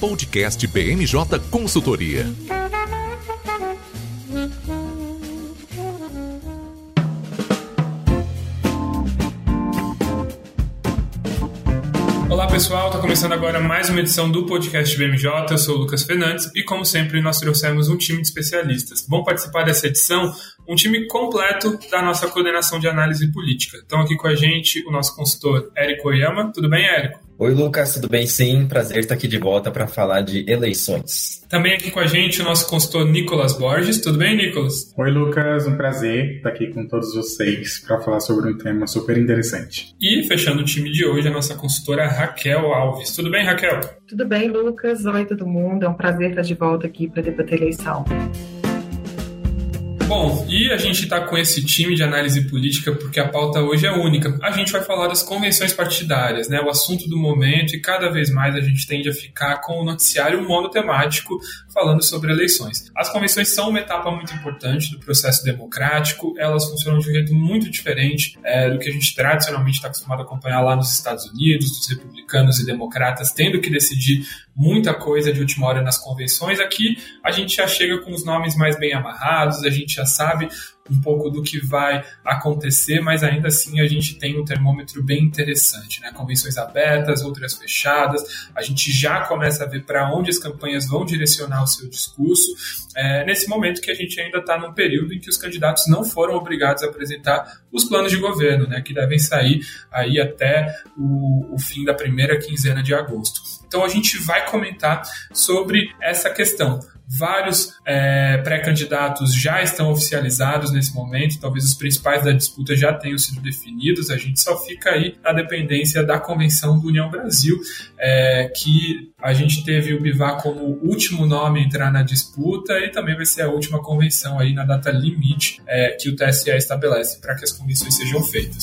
Podcast BMJ Consultoria. Olá pessoal, está começando agora mais uma edição do podcast BMJ. Eu sou o Lucas Fernandes e, como sempre, nós trouxemos um time de especialistas. Vão participar dessa edição um time completo da nossa coordenação de análise política. Estão aqui com a gente o nosso consultor Érico Oyama. Tudo bem, Érico? Oi, Lucas, tudo bem? Sim, prazer estar aqui de volta para falar de eleições. Também aqui com a gente o nosso consultor Nicolas Borges. Tudo bem, Nicolas? Oi, Lucas, um prazer estar aqui com todos vocês para falar sobre um tema super interessante. E fechando o time de hoje, a nossa consultora Raquel Alves. Tudo bem, Raquel? Tudo bem, Lucas. Oi, todo mundo. É um prazer estar de volta aqui para debater eleição. Bom, e a gente está com esse time de análise política porque a pauta hoje é única. A gente vai falar das convenções partidárias, né? O assunto do momento e cada vez mais a gente tende a ficar com o noticiário monotemático falando sobre eleições. As convenções são uma etapa muito importante do processo democrático, elas funcionam de um jeito muito diferente é, do que a gente tradicionalmente está acostumado a acompanhar lá nos Estados Unidos, dos republicanos e democratas tendo que decidir muita coisa de última hora nas convenções. Aqui a gente já chega com os nomes mais bem amarrados, a gente já sabe um pouco do que vai acontecer, mas ainda assim a gente tem um termômetro bem interessante, né? Convenções abertas, outras fechadas, a gente já começa a ver para onde as campanhas vão direcionar o seu discurso, é, nesse momento que a gente ainda está num período em que os candidatos não foram obrigados a apresentar os planos de governo, né? Que devem sair aí até o, o fim da primeira quinzena de agosto. Então a gente vai comentar sobre essa questão. Vários é, pré-candidatos já estão oficializados nesse momento, talvez os principais da disputa já tenham sido definidos, a gente só fica aí na dependência da convenção do União Brasil, é, que a gente teve o Bivar como último nome a entrar na disputa e também vai ser a última convenção aí na data limite é, que o TSE estabelece para que as convenções sejam feitas.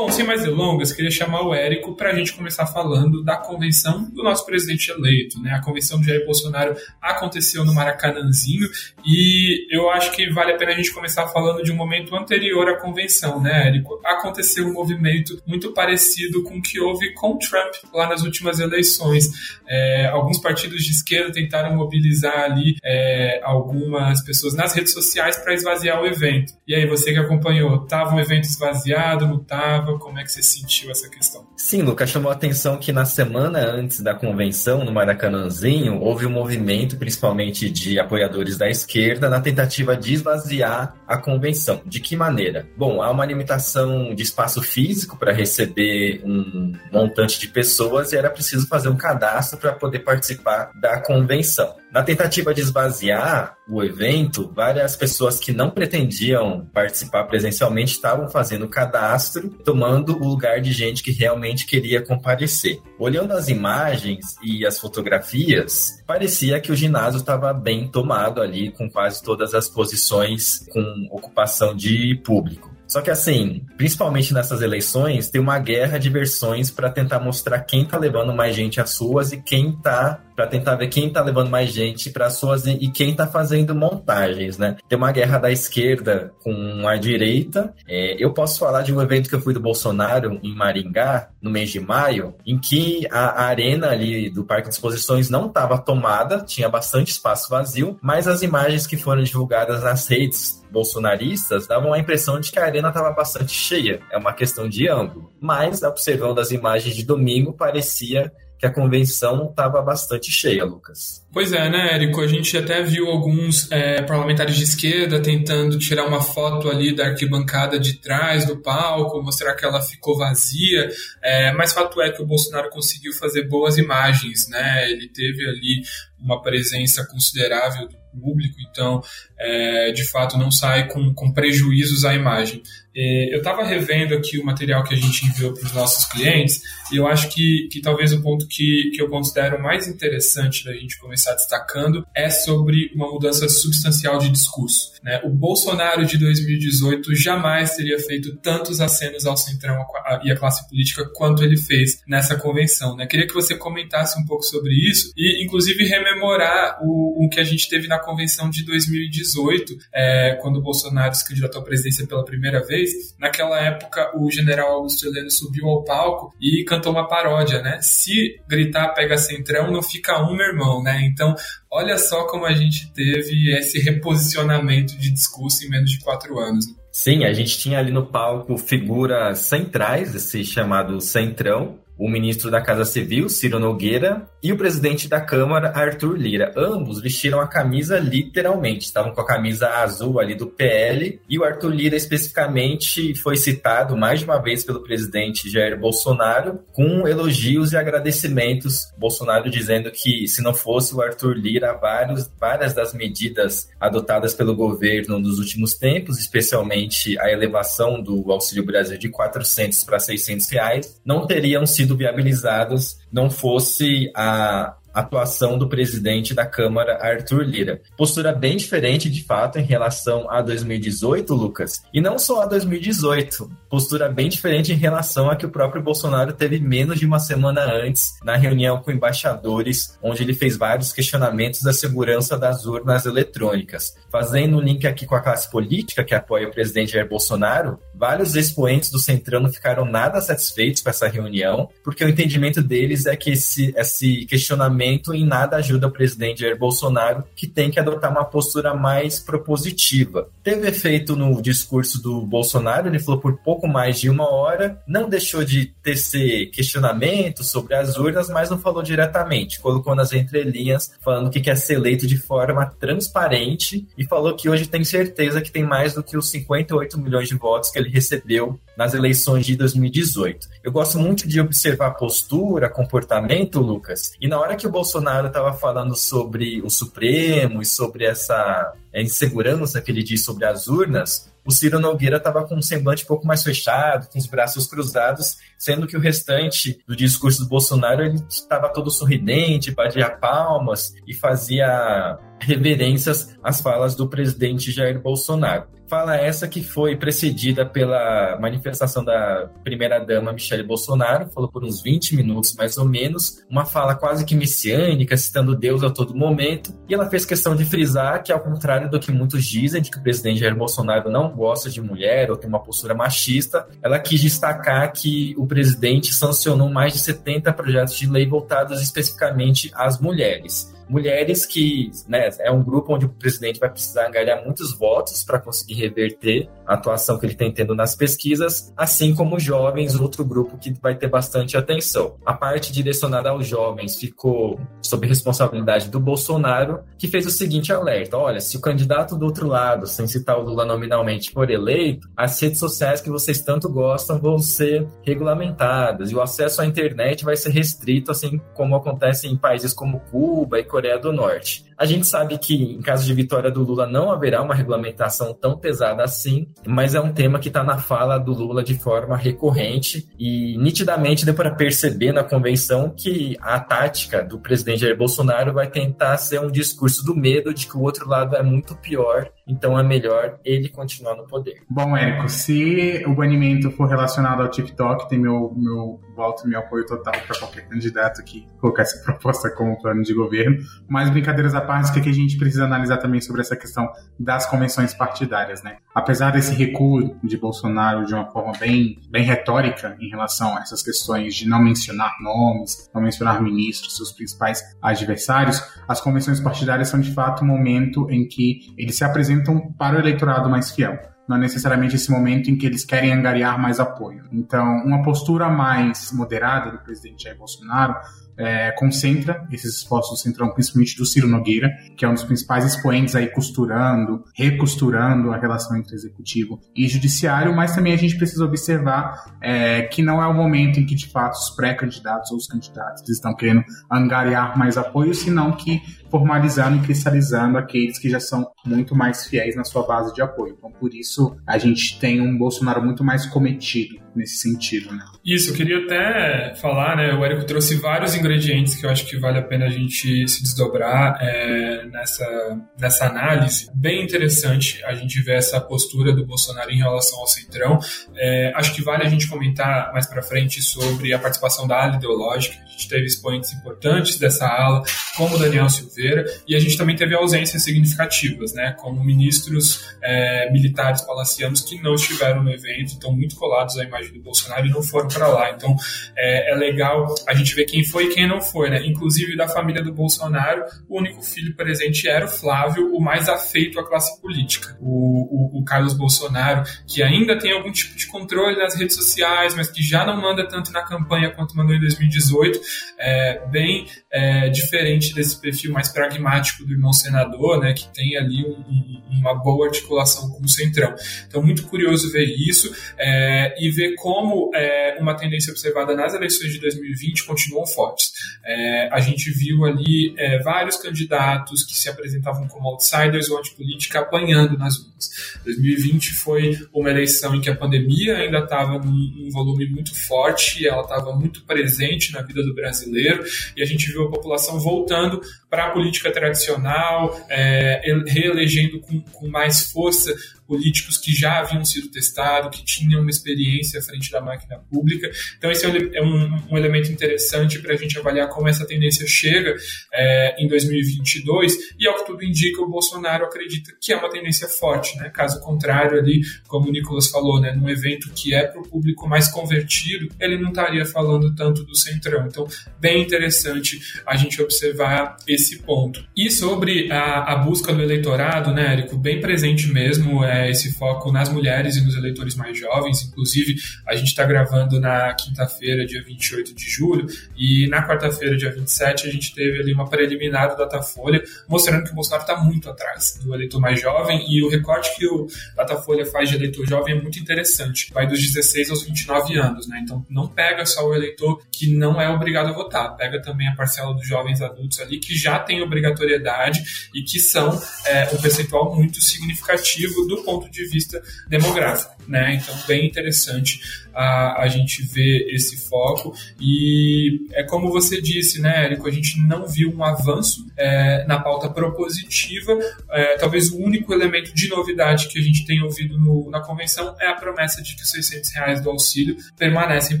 Bom, sem mais delongas, queria chamar o Érico para a gente começar falando da convenção do nosso presidente eleito. Né? A convenção de Jair Bolsonaro aconteceu no Maracanãzinho e eu acho que vale a pena a gente começar falando de um momento anterior à convenção, né, Érico? Aconteceu um movimento muito parecido com o que houve com Trump lá nas últimas eleições. É, alguns partidos de esquerda tentaram mobilizar ali é, algumas pessoas nas redes sociais para esvaziar o evento. E aí, você que acompanhou, estava um evento esvaziado, não estava? Como é que você sentiu essa questão? Sim, Lucas, chamou a atenção que na semana antes da convenção, no Maracanãzinho, houve um movimento, principalmente de apoiadores da esquerda, na tentativa de esvaziar a convenção. De que maneira? Bom, há uma limitação de espaço físico para receber um montante de pessoas e era preciso fazer um cadastro para poder participar da convenção. Na tentativa de esvaziar o evento, várias pessoas que não pretendiam participar presencialmente estavam fazendo cadastro, tomando o lugar de gente que realmente queria comparecer. Olhando as imagens e as fotografias, parecia que o ginásio estava bem tomado ali, com quase todas as posições com ocupação de público. Só que assim, principalmente nessas eleições, tem uma guerra de versões para tentar mostrar quem tá levando mais gente às ruas e quem tá para tentar ver quem tá levando mais gente para as ruas e quem tá fazendo montagens, né? Tem uma guerra da esquerda com a direita. É, eu posso falar de um evento que eu fui do Bolsonaro em Maringá no mês de maio, em que a arena ali do Parque de Exposições não estava tomada, tinha bastante espaço vazio, mas as imagens que foram divulgadas nas redes bolsonaristas davam a impressão de que a arena estava bastante cheia. É uma questão de ângulo. Mas, observando as imagens de domingo, parecia que a convenção estava bastante cheia, Lucas. Pois é, né, Érico? A gente até viu alguns é, parlamentares de esquerda tentando tirar uma foto ali da arquibancada de trás do palco, mostrar que ela ficou vazia, é, mas fato é que o Bolsonaro conseguiu fazer boas imagens, né? Ele teve ali uma presença considerável do público, então é, de fato não sai com, com prejuízos à imagem. É, eu estava revendo aqui o material que a gente enviou para os nossos clientes e eu acho que, que talvez o ponto que, que eu considero mais interessante da gente começar destacando é sobre uma mudança substancial de discurso. Né? O Bolsonaro de 2018 jamais teria feito tantos acenos ao Centrão e à classe política quanto ele fez nessa convenção. Né? Queria que você comentasse um pouco sobre isso e, inclusive, rememorar o, o que a gente teve na convenção de 2018, é, quando o Bolsonaro se candidatou à presidência pela primeira vez naquela época o general Augusto Heleno subiu ao palco e cantou uma paródia, né? Se gritar pega centrão, não fica um, meu irmão, né? Então, olha só como a gente teve esse reposicionamento de discurso em menos de quatro anos. Sim, a gente tinha ali no palco figuras centrais, esse chamado centrão, o ministro da Casa Civil, Ciro Nogueira, e o presidente da Câmara, Arthur Lira. Ambos vestiram a camisa literalmente, estavam com a camisa azul ali do PL, e o Arthur Lira especificamente foi citado mais de uma vez pelo presidente Jair Bolsonaro, com elogios e agradecimentos. Bolsonaro dizendo que se não fosse o Arthur Lira, vários, várias das medidas adotadas pelo governo nos últimos tempos, especialmente a elevação do Auxílio Brasil de 400 para 600 reais, não teriam sido sido viabilizados não fosse a atuação do presidente da Câmara, Arthur Lira. Postura bem diferente, de fato, em relação a 2018, Lucas. E não só a 2018, postura bem diferente em relação a que o próprio Bolsonaro teve menos de uma semana antes, na reunião com embaixadores, onde ele fez vários questionamentos da segurança das urnas eletrônicas. Fazendo um link aqui com a classe política que apoia o presidente Jair Bolsonaro, vários expoentes do Centrão não ficaram nada satisfeitos com essa reunião, porque o entendimento deles é que esse, esse questionamento momento em nada ajuda o presidente Jair Bolsonaro, que tem que adotar uma postura mais propositiva. Teve efeito no discurso do Bolsonaro, ele falou por pouco mais de uma hora, não deixou de tecer questionamentos sobre as urnas, mas não falou diretamente, colocou nas entrelinhas, falando que quer ser eleito de forma transparente e falou que hoje tem certeza que tem mais do que os 58 milhões de votos que ele recebeu nas eleições de 2018. Eu gosto muito de observar postura, comportamento, Lucas, e na hora que o Bolsonaro estava falando sobre o Supremo e sobre essa insegurança que ele diz sobre as urnas, o Ciro Nogueira estava com um semblante um pouco mais fechado, com os braços cruzados, sendo que o restante do discurso do Bolsonaro ele estava todo sorridente, batia palmas e fazia reverências às falas do presidente Jair Bolsonaro. Fala essa que foi precedida pela manifestação da primeira-dama Michele Bolsonaro, falou por uns 20 minutos mais ou menos, uma fala quase que messiânica, citando Deus a todo momento, e ela fez questão de frisar que, ao contrário do que muitos dizem, de que o presidente Jair Bolsonaro não gosta de mulher ou tem uma postura machista, ela quis destacar que o presidente sancionou mais de 70 projetos de lei voltados especificamente às mulheres mulheres que né, é um grupo onde o presidente vai precisar ganhar muitos votos para conseguir reverter a atuação que ele tem tendo nas pesquisas, assim como jovens, outro grupo que vai ter bastante atenção. A parte direcionada aos jovens ficou sob responsabilidade do Bolsonaro, que fez o seguinte alerta: olha, se o candidato do outro lado, sem citar o Lula nominalmente, for eleito, as redes sociais que vocês tanto gostam vão ser regulamentadas e o acesso à internet vai ser restrito, assim como acontece em países como Cuba e Coreia do Norte. A gente sabe que, em caso de vitória do Lula, não haverá uma regulamentação tão pesada assim, mas é um tema que está na fala do Lula de forma recorrente e nitidamente deu para perceber na convenção que a tática do presidente Jair Bolsonaro vai tentar ser um discurso do medo de que o outro lado é muito pior, então é melhor ele continuar no poder. Bom, Érico, se o banimento for relacionado ao TikTok, tem meu, meu voto e meu apoio total para qualquer candidato que colocar essa proposta como plano de governo, mas brincadeiras à parte parte que a gente precisa analisar também sobre essa questão das convenções partidárias, né? Apesar desse recuo de Bolsonaro de uma forma bem, bem retórica em relação a essas questões de não mencionar nomes, não mencionar ministros, seus principais adversários, as convenções partidárias são de fato um momento em que eles se apresentam para o eleitorado mais fiel não é necessariamente esse momento em que eles querem angariar mais apoio. Então, uma postura mais moderada do presidente Jair Bolsonaro é, concentra esses esforços do Centrão, principalmente do Ciro Nogueira, que é um dos principais expoentes aí costurando, recosturando a relação entre executivo e judiciário, mas também a gente precisa observar é, que não é o momento em que, de fato, os pré-candidatos ou os candidatos estão querendo angariar mais apoio, senão que formalizando e cristalizando aqueles que já são muito mais fiéis na sua base de apoio. Então, por isso, a gente tem um Bolsonaro muito mais cometido nesse sentido, né? Isso, eu queria até falar, né? O Érico trouxe vários ingredientes que eu acho que vale a pena a gente se desdobrar é, nessa, nessa análise. Bem interessante a gente ver essa postura do Bolsonaro em relação ao Centrão. É, acho que vale a gente comentar mais para frente sobre a participação da ala ideológica. A gente teve expoentes importantes dessa ala, como Daniel Silveira, e a gente também teve ausências significativas, né? Como ministros é, militares palacianos que não estiveram no evento, estão muito colados à imagem do Bolsonaro e não foram para lá. Então é, é, legal a gente ver quem foi e quem não foi, né? Inclusive da família do Bolsonaro, o único filho presente era o Flávio, o mais afeito à classe política. O, o, o Carlos Bolsonaro, que ainda tem algum tipo de controle nas redes sociais, mas que já não manda tanto na campanha quanto mandou em 2018, é bem é, diferente desse perfil mais pragmático do irmão senador, né? Que tem ali um, um, uma boa articulação com o Centrão. Então, muito curioso ver isso é, e ver como é, uma tendência observada nas eleições de 2020 continuam fortes. É, a gente viu ali é, vários candidatos que se apresentavam como outsiders ou antipolítica apanhando nas urnas. 2020 foi uma eleição em que a pandemia ainda estava num volume muito forte, ela estava muito presente na vida do brasileiro e a gente viu a população voltando para a política tradicional, é, reelegendo com, com mais força políticos que já haviam sido testados, que tinham uma experiência à frente da máquina pública. Então, esse é um, um elemento interessante para a gente avaliar como essa tendência chega é, em 2022. E, ao que tudo indica, o Bolsonaro acredita que é uma tendência forte. Né? Caso contrário, ali, como o Nicolas falou, né, num evento que é para o público mais convertido, ele não estaria falando tanto do centrão. Então, bem interessante a gente observar esse ponto. E sobre a, a busca do eleitorado, né, Érico, bem presente mesmo. É, esse foco nas mulheres e nos eleitores mais jovens. Inclusive, a gente está gravando na quinta-feira, dia 28 de julho, e na quarta-feira, dia 27, a gente teve ali uma preliminar do Datafolha mostrando que o Bolsonaro está muito atrás do eleitor mais jovem e o recorte que o Datafolha faz de eleitor jovem é muito interessante. Vai dos 16 aos 29 anos, né? Então, não pega só o eleitor que não é obrigado a votar, pega também a parcela dos jovens adultos ali que já tem obrigatoriedade e que são é, um percentual muito significativo do ponto de vista demográfico. Né? Então, bem interessante a, a gente ver esse foco. E é como você disse, né, Érico, a gente não viu um avanço é, na pauta propositiva. É, talvez o único elemento de novidade que a gente tem ouvido no, na convenção é a promessa de que os 600 reais do auxílio permanecem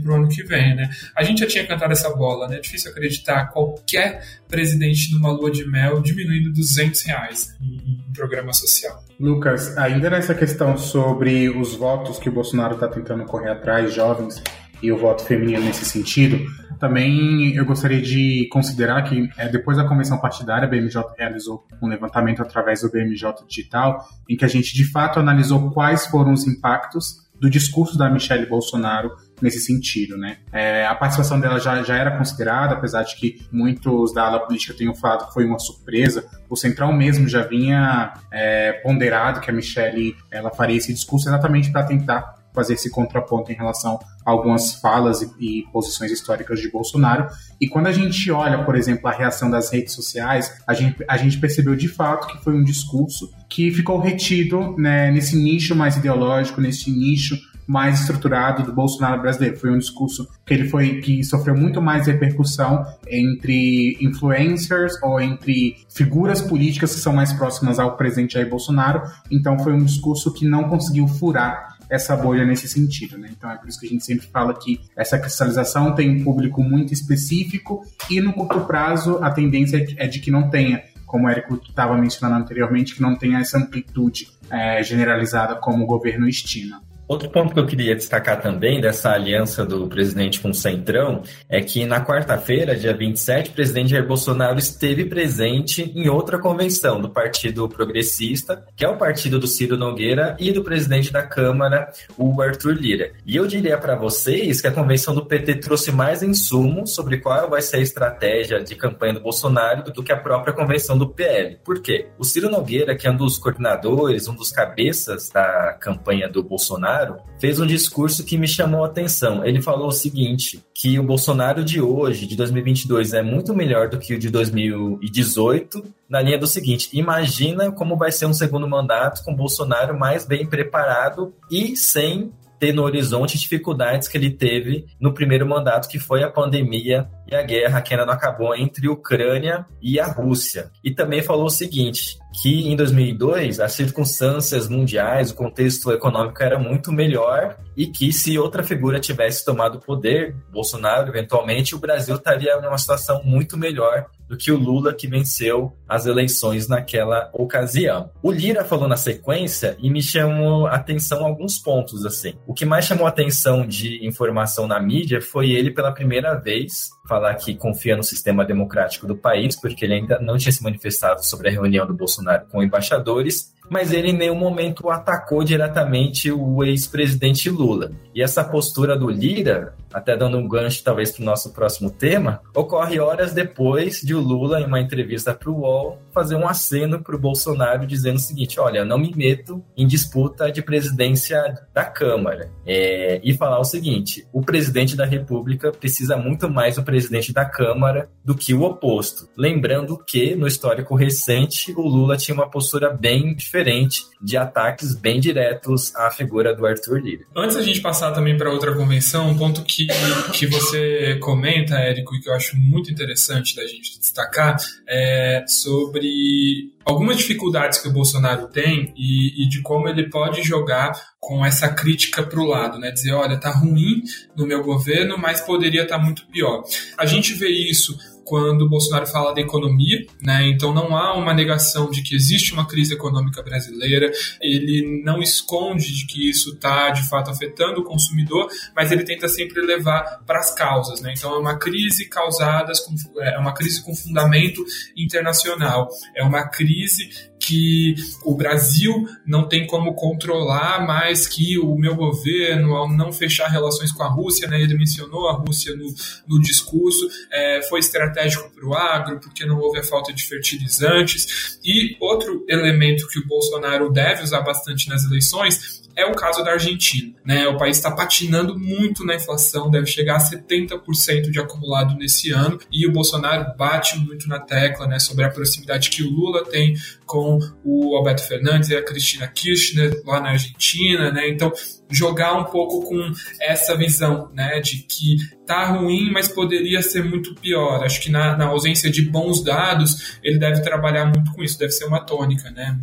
para o ano que vem. Né? A gente já tinha cantado essa bola, né? é difícil acreditar qualquer presidente numa lua de mel diminuindo 200 reais em, em programa social. Lucas, ainda nessa questão sobre os votos que o Bolsonaro está tentando correr atrás, jovens, e o voto feminino nesse sentido, também eu gostaria de considerar que é, depois da convenção partidária, a BMJ realizou um levantamento através do BMJ Digital, em que a gente de fato analisou quais foram os impactos do discurso da Michelle Bolsonaro nesse sentido, né? É, a participação dela já, já era considerada, apesar de que muitos da ala política tenham falado que foi uma surpresa. O Central mesmo já vinha é, ponderado que a Michelle ela faria esse discurso exatamente para tentar fazer esse contraponto em relação a algumas falas e, e, posições históricas de Bolsonaro. E quando a gente olha, por exemplo, a reação das redes sociais, a gente, a gente percebeu de fato que foi um discurso que ficou retido né, nesse nicho mais ideológico, nesse nicho mais estruturado do Bolsonaro brasileiro. Foi um discurso que ele foi que sofreu muito mais repercussão entre influencers ou entre figuras políticas que são mais próximas ao presidente Jair Bolsonaro. Então foi um discurso que não conseguiu furar essa bolha nesse sentido, né? Então é por isso que a gente sempre fala que essa cristalização tem um público muito específico e no curto prazo a tendência é de que não tenha, como o Érico estava mencionando anteriormente, que não tenha essa amplitude é, generalizada como o governo estima. Outro ponto que eu queria destacar também dessa aliança do presidente com o Centrão é que na quarta-feira, dia 27, o presidente Jair Bolsonaro esteve presente em outra convenção do Partido Progressista, que é o partido do Ciro Nogueira e do presidente da Câmara, o Arthur Lira. E eu diria para vocês que a convenção do PT trouxe mais insumo sobre qual vai ser a estratégia de campanha do Bolsonaro do que a própria convenção do PL. Por quê? O Ciro Nogueira, que é um dos coordenadores, um dos cabeças da campanha do Bolsonaro, Bolsonaro fez um discurso que me chamou a atenção. Ele falou o seguinte, que o Bolsonaro de hoje, de 2022, é muito melhor do que o de 2018, na linha do seguinte, imagina como vai ser um segundo mandato com Bolsonaro mais bem preparado e sem ter no horizonte dificuldades que ele teve no primeiro mandato, que foi a pandemia e a guerra que ainda não acabou entre Ucrânia e a Rússia. E também falou o seguinte, que em 2002 as circunstâncias mundiais, o contexto econômico era muito melhor e que se outra figura tivesse tomado o poder, Bolsonaro eventualmente, o Brasil estaria numa situação muito melhor do que o Lula que venceu as eleições naquela ocasião. O Lira falou na sequência e me chamou atenção alguns pontos assim. O que mais chamou atenção de informação na mídia foi ele pela primeira vez falar que confia no sistema democrático do país, porque ele ainda não tinha se manifestado sobre a reunião do Bolsonaro com embaixadores, mas ele em nenhum momento atacou diretamente o ex-presidente Lula. E essa postura do Lira, até dando um gancho talvez para o nosso próximo tema, ocorre horas depois de o Lula, em uma entrevista para o UOL, fazer um aceno para o Bolsonaro dizendo o seguinte: olha, não me meto em disputa de presidência da Câmara. É, e falar o seguinte: o presidente da República precisa muito mais do presidente da Câmara do que o oposto. Lembrando que, no histórico recente, o Lula tinha uma postura bem diferente de ataques bem diretos à figura do Arthur Lira. Antes da gente passar também para outra convenção, um ponto que, que você comenta, Érico, e que eu acho muito interessante da gente destacar, é sobre algumas dificuldades que o Bolsonaro tem e, e, de como ele pode jogar com essa crítica para o lado, né? Dizer, olha, tá ruim no meu governo, mas poderia estar tá muito pior. A gente vê isso quando Bolsonaro fala da economia, né? Então não há uma negação de que existe uma crise econômica brasileira, ele não esconde de que isso está de fato afetando o consumidor, mas ele tenta sempre levar para as causas, né? Então é uma crise causada, é uma crise com fundamento internacional, é uma crise que o Brasil não tem como controlar mais que o meu governo, ao não fechar relações com a Rússia, né, ele mencionou a Rússia no, no discurso, é, foi estratégico para o agro, porque não houve a falta de fertilizantes. E outro elemento que o Bolsonaro deve usar bastante nas eleições é o caso da Argentina. Né? O país está patinando muito na inflação, deve chegar a 70% de acumulado nesse ano, e o Bolsonaro bate muito na tecla né, sobre a proximidade que o Lula tem com o Alberto Fernandes e a Cristina Kirchner lá na Argentina. Né? Então, jogar um pouco com essa visão né, de que tá ruim, mas poderia ser muito pior. Acho que na, na ausência de bons dados, ele deve trabalhar muito com isso, deve ser uma tônica né,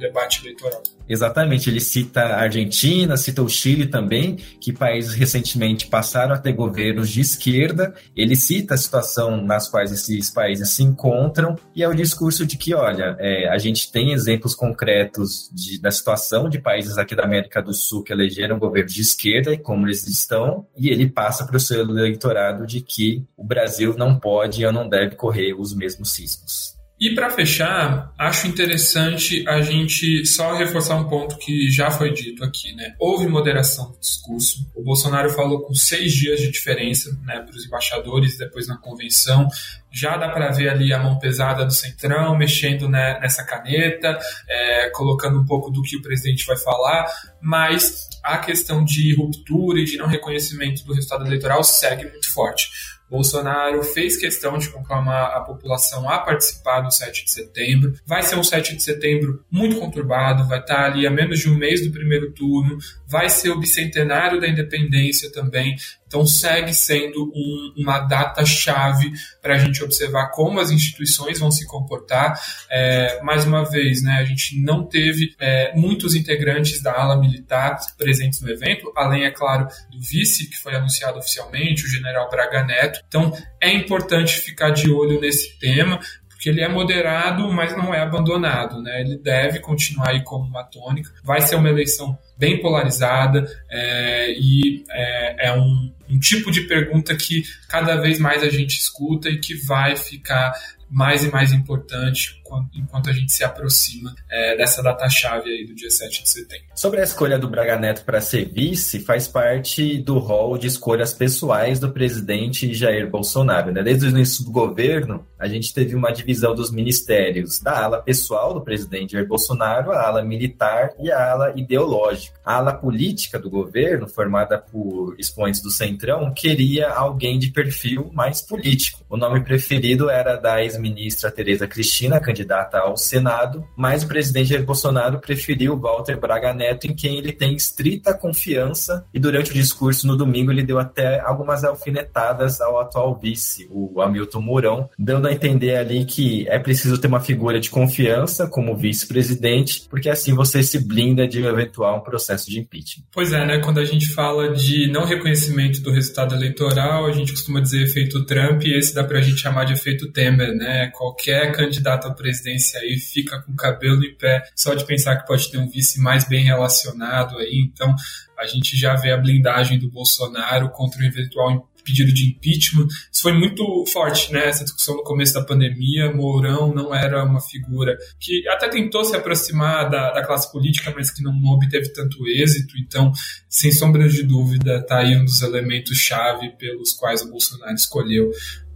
debate eleitoral. Exatamente, ele cita a Argentina, cita o Chile também, que países recentemente passaram a ter governos de esquerda. Ele cita a situação nas quais esses países se encontram e é o discurso de que, olha, é, a gente tem exemplos concretos de, da situação de países aqui da América do Sul que elegeram governos de esquerda e como eles estão, e ele passa para o seu eleitorado de que o Brasil não pode ou não deve correr os mesmos cismos. E para fechar, acho interessante a gente só reforçar um ponto que já foi dito aqui, né? Houve moderação do discurso. O Bolsonaro falou com seis dias de diferença, né, para os embaixadores depois na convenção. Já dá para ver ali a mão pesada do centrão mexendo né, nessa caneta, é, colocando um pouco do que o presidente vai falar, mas a questão de ruptura e de não reconhecimento do resultado eleitoral segue muito forte. Bolsonaro fez questão de conclamar a população a participar do 7 de setembro. Vai ser um 7 de setembro muito conturbado, vai estar ali a menos de um mês do primeiro turno, vai ser o bicentenário da independência também. Então segue sendo um, uma data-chave para a gente observar como as instituições vão se comportar. É, mais uma vez, né, a gente não teve é, muitos integrantes da ala militar presentes no evento, além, é claro, do vice, que foi anunciado oficialmente, o general Braga Neto. Então é importante ficar de olho nesse tema, porque ele é moderado, mas não é abandonado, né? Ele deve continuar aí como uma tônica. Vai ser uma eleição bem polarizada é, e é, é um, um tipo de pergunta que cada vez mais a gente escuta e que vai ficar mais e mais importante enquanto a gente se aproxima é, dessa data-chave aí do dia 7 de setembro. Sobre a escolha do Braga Neto para ser vice, faz parte do rol de escolhas pessoais do presidente Jair Bolsonaro. Né? Desde o início do governo, a gente teve uma divisão dos ministérios da ala pessoal do presidente Jair Bolsonaro, a ala militar e a ala ideológica. A ala política do governo, formada por expoentes do Centrão, queria alguém de perfil mais político. O nome preferido era da ex ex-ministra Tereza Cristina, candidata ao Senado, mas o presidente Jair Bolsonaro preferiu Walter Braga Neto, em quem ele tem estrita confiança, e durante o discurso no domingo ele deu até algumas alfinetadas ao atual vice, o Hamilton Mourão, dando a entender ali que é preciso ter uma figura de confiança como vice-presidente, porque assim você se blinda de um eventual processo de impeachment. Pois é, né? Quando a gente fala de não reconhecimento do resultado eleitoral, a gente costuma dizer efeito Trump, e esse dá pra gente chamar de efeito Temer, né? Qualquer candidato à presidência aí fica com o cabelo em pé só de pensar que pode ter um vice mais bem relacionado aí. Então, a gente já vê a blindagem do Bolsonaro contra o eventual pedido de impeachment. Isso foi muito forte, né? Essa discussão no começo da pandemia. Mourão não era uma figura que até tentou se aproximar da, da classe política, mas que não obteve tanto êxito. Então, sem sombra de dúvida, está aí um dos elementos-chave pelos quais o Bolsonaro escolheu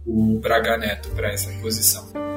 o Braga Neto para essa posição.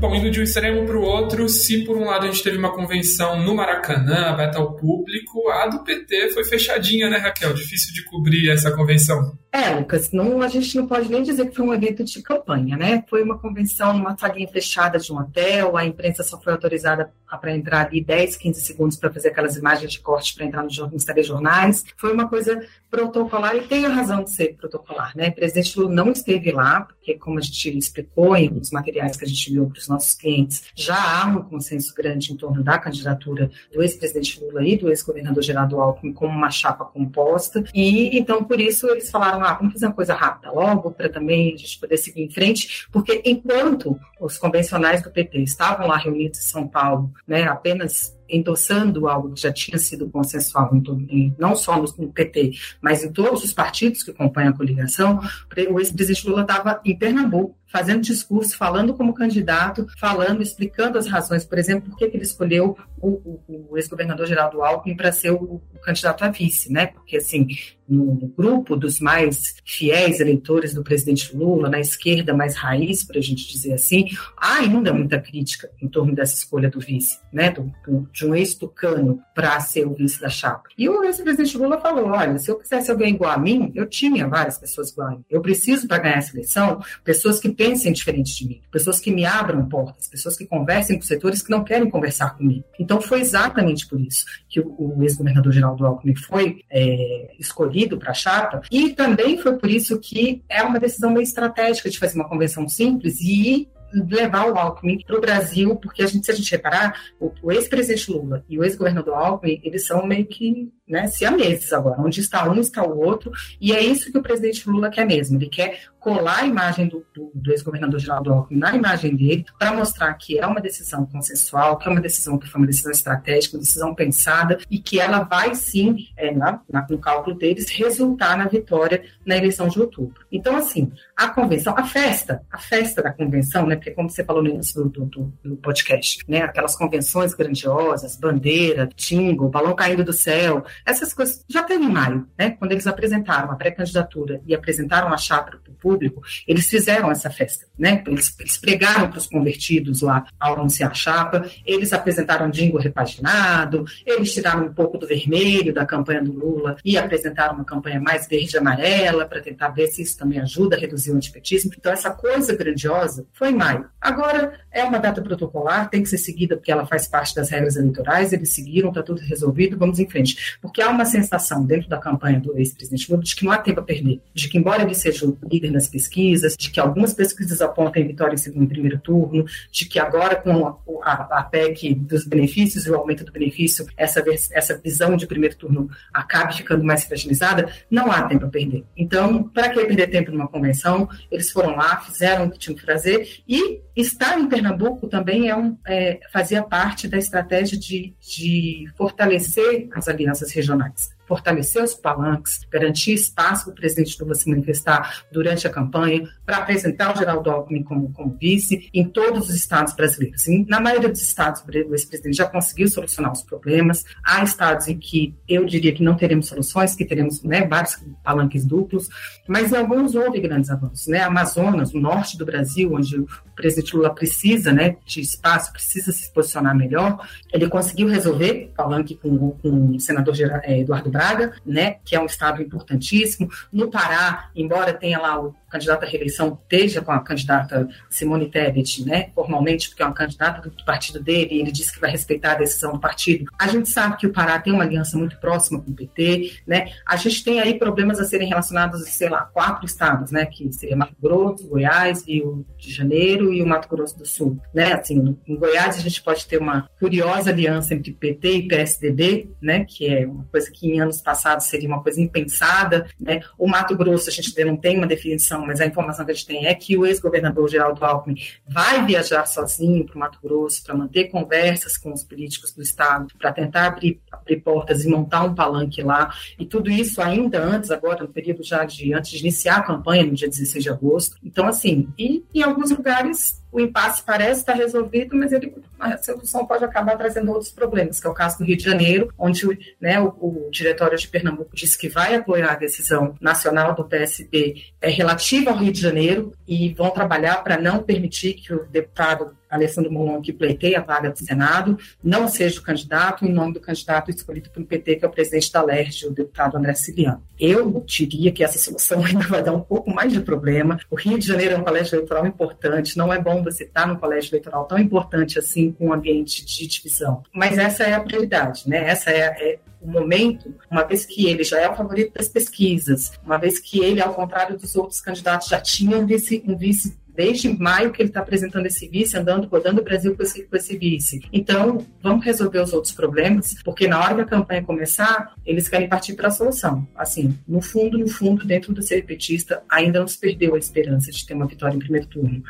Bom, indo de um extremo para o outro, se por um lado a gente teve uma convenção no Maracanã, aberta ao público, a do PT foi fechadinha, né, Raquel? Difícil de cobrir essa convenção. É, Lucas, não, a gente não pode nem dizer que foi um evento de campanha, né? Foi uma convenção numa salinha fechada de um hotel, a imprensa só foi autorizada para entrar ali 10, 15 segundos para fazer aquelas imagens de corte para entrar no, nos telejornais. Foi uma coisa protocolar e tem a razão de ser protocolar, né? O presidente Lula não esteve lá, porque, como a gente explicou em os materiais que a gente viu para os nossos clientes, já há um consenso grande em torno da candidatura do ex-presidente Lula e do ex-governador Geraldo Alckmin como uma chapa composta. E então, por isso, eles falaram: ah, vamos fazer uma coisa rápida logo, para também a gente poder seguir em frente, porque enquanto os convencionais do PT estavam lá reunidos em São Paulo, né, apenas endossando algo que já tinha sido consensual, em, não só no PT, mas em todos os partidos que acompanham a coligação, o ex-presidente Lula estava em Pernambuco, fazendo discurso, falando como candidato, falando, explicando as razões, por exemplo, por que ele escolheu o, o, o ex-governador Geraldo Alckmin para ser o, o, candidato a vice, né? Porque, assim, no, no, grupo dos mais fiéis eleitores do presidente Lula, na esquerda mais raiz, para a gente dizer assim, há ainda muita crítica em torno dessa escolha do vice, né? Do, de um ex-tucano para ser o vice da chapa. E o ex-presidente Lula falou: olha, se eu quisesse alguém igual a mim, eu tinha várias pessoas igual a mim. Eu preciso, para ganhar essa eleição, pessoas que pensem diferente de mim, pessoas que me abram portas, pessoas que conversem com setores que não querem conversar comigo. Então foi exatamente por isso que o, o ex-governador Geraldo Alckmin foi é, escolhido para a chapa e também foi por isso que é uma decisão meio estratégica de fazer uma convenção simples e levar o Alckmin para o Brasil, porque a gente, se a gente reparar, o, o ex-presidente Lula e o ex-governador Alckmin, eles são meio que né, siameses agora, onde está um está o outro, e é isso que o presidente Lula quer mesmo, ele quer colar a imagem do, do, do ex-governador Geraldo Alckmin na imagem dele, para mostrar que é uma decisão consensual, que é uma decisão que foi uma decisão estratégica, uma decisão pensada, e que ela vai sim, é, na, na, no cálculo deles, resultar na vitória na eleição de outubro. Então, assim, a convenção, a festa, a festa da convenção, né, porque como você falou no início do, do, do podcast, né, aquelas convenções grandiosas, bandeira, tingo, balão caindo do céu, essas coisas já teve em maio, né? Quando eles apresentaram a pré-candidatura e apresentaram a chapa para o público, eles fizeram essa festa, né? Eles, eles pregaram para os convertidos lá ao anunciar a chapa, eles apresentaram jingo repaginado, eles tiraram um pouco do vermelho da campanha do Lula e apresentaram uma campanha mais verde e amarela para tentar ver se isso também ajuda a reduzir o antipetismo. Então, essa coisa grandiosa foi em maio. Agora, é uma data protocolar, tem que ser seguida porque ela faz parte das regras eleitorais, eles seguiram, está tudo resolvido, vamos em frente. Porque há uma sensação dentro da campanha do ex-presidente Lula de que não há tempo a perder, de que, embora ele seja o líder nas pesquisas, de que algumas pesquisas apontam vitória em segundo e primeiro turno, de que agora, com a, a, a PEC dos benefícios e o aumento do benefício, essa, essa visão de primeiro turno acabe ficando mais fragilizada, não há tempo a perder. Então, para que perder tempo numa convenção? Eles foram lá, fizeram o que tinham que fazer e estar em Pernambuco também é um, é, fazia parte da estratégia de, de fortalecer as alianças regionais fortalecer os palanques, garantir espaço para o presidente Lula se manifestar durante a campanha, para apresentar o Geraldo Alckmin como, como vice em todos os estados brasileiros. E, na maioria dos estados, o ex-presidente já conseguiu solucionar os problemas. Há estados em que eu diria que não teremos soluções, que teremos né, vários palanques duplos, mas em alguns houve grandes avanços. Né? Amazonas, o norte do Brasil, onde o presidente Lula precisa né, de espaço, precisa se posicionar melhor, ele conseguiu resolver, palanque com, com o senador é, Eduardo Braga, né, que é um estado importantíssimo. No Pará, embora tenha lá o candidato à reeleição esteja com a candidata Simone Tebet, né, formalmente, porque é uma candidata do partido dele, e ele disse que vai respeitar a decisão do partido. A gente sabe que o Pará tem uma aliança muito próxima com o PT, né? A gente tem aí problemas a serem relacionados, sei lá, quatro estados, né, que seria Mato Grosso, Goiás, Rio de Janeiro e o Mato Grosso do Sul, né? Assim, em Goiás a gente pode ter uma curiosa aliança entre PT e PSDB, né, que é uma coisa que em anos passados seria uma coisa impensada, né? O Mato Grosso a gente não tem uma definição informação, mas a informação que a gente tem é que o ex-governador Geraldo Alckmin vai viajar sozinho para o Mato Grosso para manter conversas com os políticos do Estado, para tentar abrir, abrir, portas e montar um palanque lá. E tudo isso ainda antes, agora, no período já de antes de iniciar a campanha, no dia 16 de agosto. Então, assim, e em alguns lugares o impasse parece estar resolvido, mas ele, a solução pode acabar trazendo outros problemas, que é o caso do Rio de Janeiro, onde né, o, o Diretório de Pernambuco disse que vai apoiar a decisão nacional do PSB é, relativa ao Rio de Janeiro e vão trabalhar para não permitir que o deputado Alessandro Molon, que pleiteia a vaga do Senado, não seja o candidato em nome do candidato escolhido pelo PT, que é o presidente da LERJ, o deputado André Ciliano. Eu diria que essa solução ainda vai dar um pouco mais de problema. O Rio de Janeiro é um colégio eleitoral importante, não é bom você estar num colégio eleitoral tão importante assim, com um ambiente de divisão. Mas essa é a prioridade, né? Essa é, é o momento, uma vez que ele já é o favorito das pesquisas, uma vez que ele, ao contrário dos outros candidatos, já tinha um vice, um vice desde maio que ele está apresentando esse vice, andando, rodando o Brasil com esse, com esse vice. Então, vamos resolver os outros problemas, porque na hora que a campanha começar, eles querem partir para a solução. Assim, no fundo, no fundo, dentro do ser petista, ainda não se perdeu a esperança de ter uma vitória em primeiro turno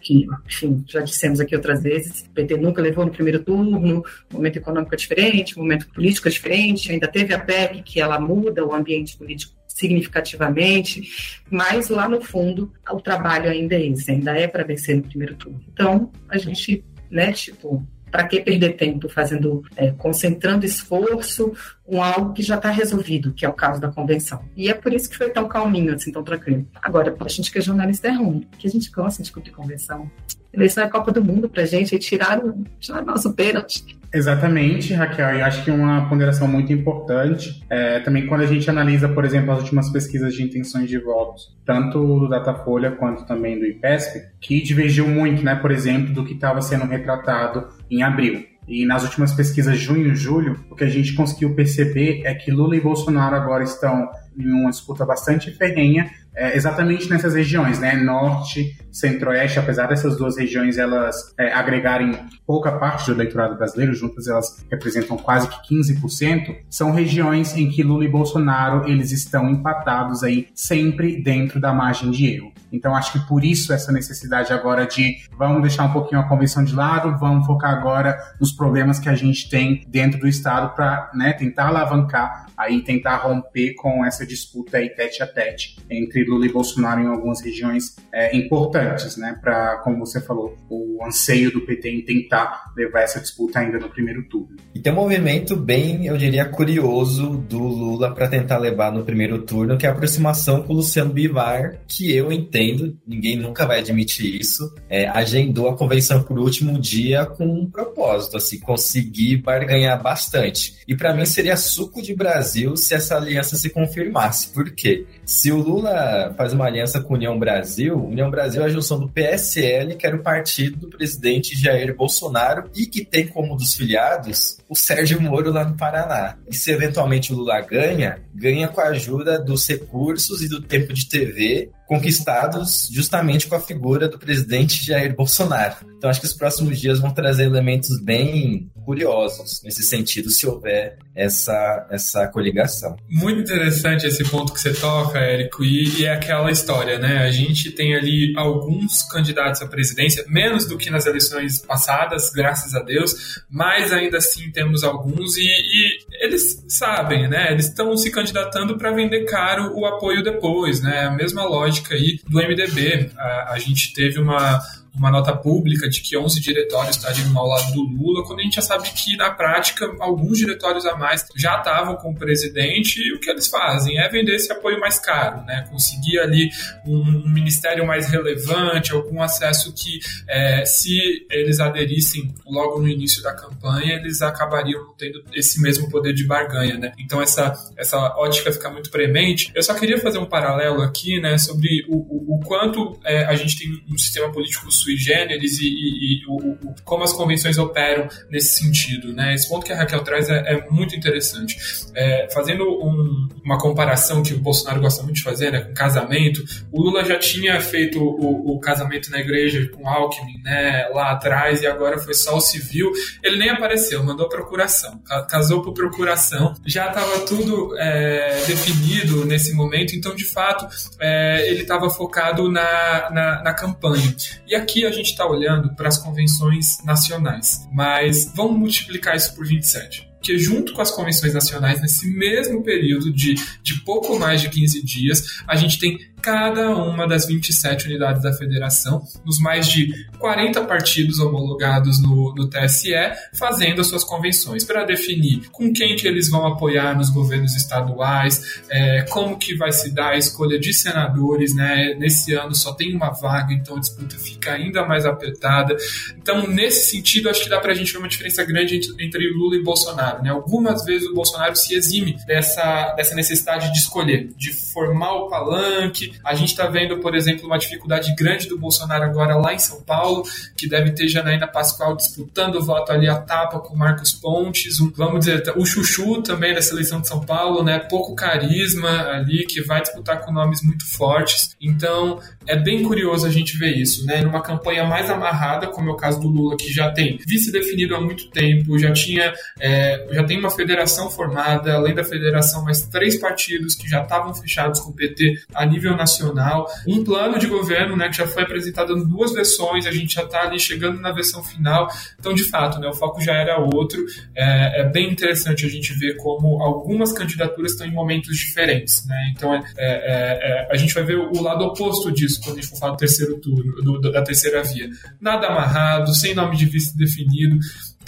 que, enfim, já dissemos aqui outras vezes, o PT nunca levou no primeiro turno, momento econômico é diferente, momento político é diferente, ainda teve a PEC que ela muda o ambiente político significativamente, mas lá no fundo o trabalho ainda é esse, ainda é para vencer no primeiro turno. Então, a gente, né, tipo, para que perder tempo fazendo, é, concentrando esforço com algo que já está resolvido, que é o caso da convenção. E é por isso que foi tão calminho, assim, tão tranquilo. Agora, a gente que é jornalista é ruim, que a gente gosta de cumprir convenção. Eleição é Copa do Mundo pra gente, e tiraram, tiraram nosso pênalti. Exatamente, Raquel, e acho que uma ponderação muito importante é também quando a gente analisa, por exemplo, as últimas pesquisas de intenções de votos, tanto do Datafolha quanto também do IPESP, que divergiu muito, né, por exemplo, do que estava sendo retratado em abril. E nas últimas pesquisas junho e julho, o que a gente conseguiu perceber é que Lula e Bolsonaro agora estão em uma disputa bastante ferrenha, é, exatamente nessas regiões, né? Norte, Centro-Oeste, apesar dessas duas regiões elas é, agregarem pouca parte do eleitorado brasileiro, juntas elas representam quase que 15%, são regiões em que Lula e Bolsonaro eles estão empatados aí sempre dentro da margem de erro. Então acho que por isso essa necessidade agora de vamos deixar um pouquinho a convenção de lado, vamos focar agora nos problemas que a gente tem dentro do estado para né, tentar alavancar aí tentar romper com essa disputa aí tete a tete entre Lula e Bolsonaro em algumas regiões é, importantes, né? Para, como você falou, o anseio do PT em tentar levar essa disputa ainda no primeiro turno. E tem um movimento bem, eu diria, curioso do Lula para tentar levar no primeiro turno, que é a aproximação com o Luciano Bivar, que eu entendo, ninguém nunca vai admitir isso, é, agendou a convenção por último dia com um propósito, assim, conseguir barganhar bastante. E para mim seria suco de Brasil se essa aliança se confirmasse. Por quê? Se o Lula faz uma aliança com a União Brasil, União Brasil é a junção do PSL, que era o partido do presidente Jair Bolsonaro, e que tem como dos filiados o Sérgio Moro lá no Paraná. E se eventualmente o Lula ganha, ganha com a ajuda dos recursos e do tempo de TV conquistados justamente com a figura do presidente Jair Bolsonaro. Então acho que os próximos dias vão trazer elementos bem curiosos nesse sentido, se houver essa, essa coligação. Muito interessante esse ponto que você toca, Érico, e, e é aquela história, né? A gente tem ali alguns candidatos à presidência, menos do que nas eleições passadas, graças a Deus, mas ainda assim temos alguns e, e eles sabem, né? Eles estão se candidatando para vender caro o apoio depois, né? A mesma lógica aí do MDB. A, a gente teve uma uma nota pública de que 11 diretórios estariam ao lado do Lula, quando a gente já sabe que, na prática, alguns diretórios a mais já estavam com o presidente e o que eles fazem é vender esse apoio mais caro, né? Conseguir ali um, ministério mais relevante, algum acesso que, é, se eles aderissem logo no início da campanha, eles acabariam tendo esse mesmo poder de barganha, né? Então essa, essa ótica fica muito premente. Eu só queria fazer um paralelo aqui, né, sobre o, o, o quanto é, a gente tem um sistema político sui generis e, e, e o, o, como as convenções operam nesse sentido, né? Esse ponto que a Raquel traz é, é muito interessante. É, fazendo um, uma comparação que o Bolsonaro gosta muito de fazer, né, com casamento, o Lula já tinha feito o, o casamento na igreja com Alckmin, né, lá atrás e agora foi só o civil. Ele nem apareceu, mandou procuração, casou por procuração. Já estava tudo é, definido nesse momento, então de fato é, ele estava focado na, na, na, campanha. E aqui a gente está olhando para as convenções nacionais, mas vamos multiplicar isso por 27 que junto com as convenções nacionais, nesse mesmo período de, de pouco mais de 15 dias, a gente tem cada uma das 27 unidades da federação, nos mais de 40 partidos homologados no, no TSE, fazendo as suas convenções para definir com quem que eles vão apoiar nos governos estaduais, é, como que vai se dar a escolha de senadores, né? Nesse ano só tem uma vaga, então a disputa fica ainda mais apertada. Então, nesse sentido, acho que dá para a gente ver uma diferença grande entre, Lula e Bolsonaro, né? Algumas vezes o Bolsonaro se exime dessa, dessa necessidade de escolher, de formar o palanque, a gente está vendo, por exemplo, uma dificuldade grande do Bolsonaro agora lá em São Paulo, que deve ter Janaína Pascoal disputando o voto ali a tapa com Marcos Pontes, um, vamos dizer, o Chuchu também da seleção de São Paulo, né? Pouco carisma ali, que vai disputar com nomes muito fortes. Então, é bem curioso a gente ver isso, né? Numa campanha mais amarrada, como é o caso do Lula, que já tem vice definido há muito tempo, já tinha, é, já tem uma federação formada, além da federação, mais três partidos que já estavam fechados com o PT a nível nacional, um plano de governo, né, que já foi apresentado em duas versões, a gente já está ali chegando na versão final, então de fato, né, o foco já era outro. É, é bem interessante a gente ver como algumas candidaturas estão em momentos diferentes, né? Então é, é, é, a gente vai ver o lado oposto disso quando a gente for falar do terceiro turno, do, da terceira via. Nada amarrado, sem nome de vice definido.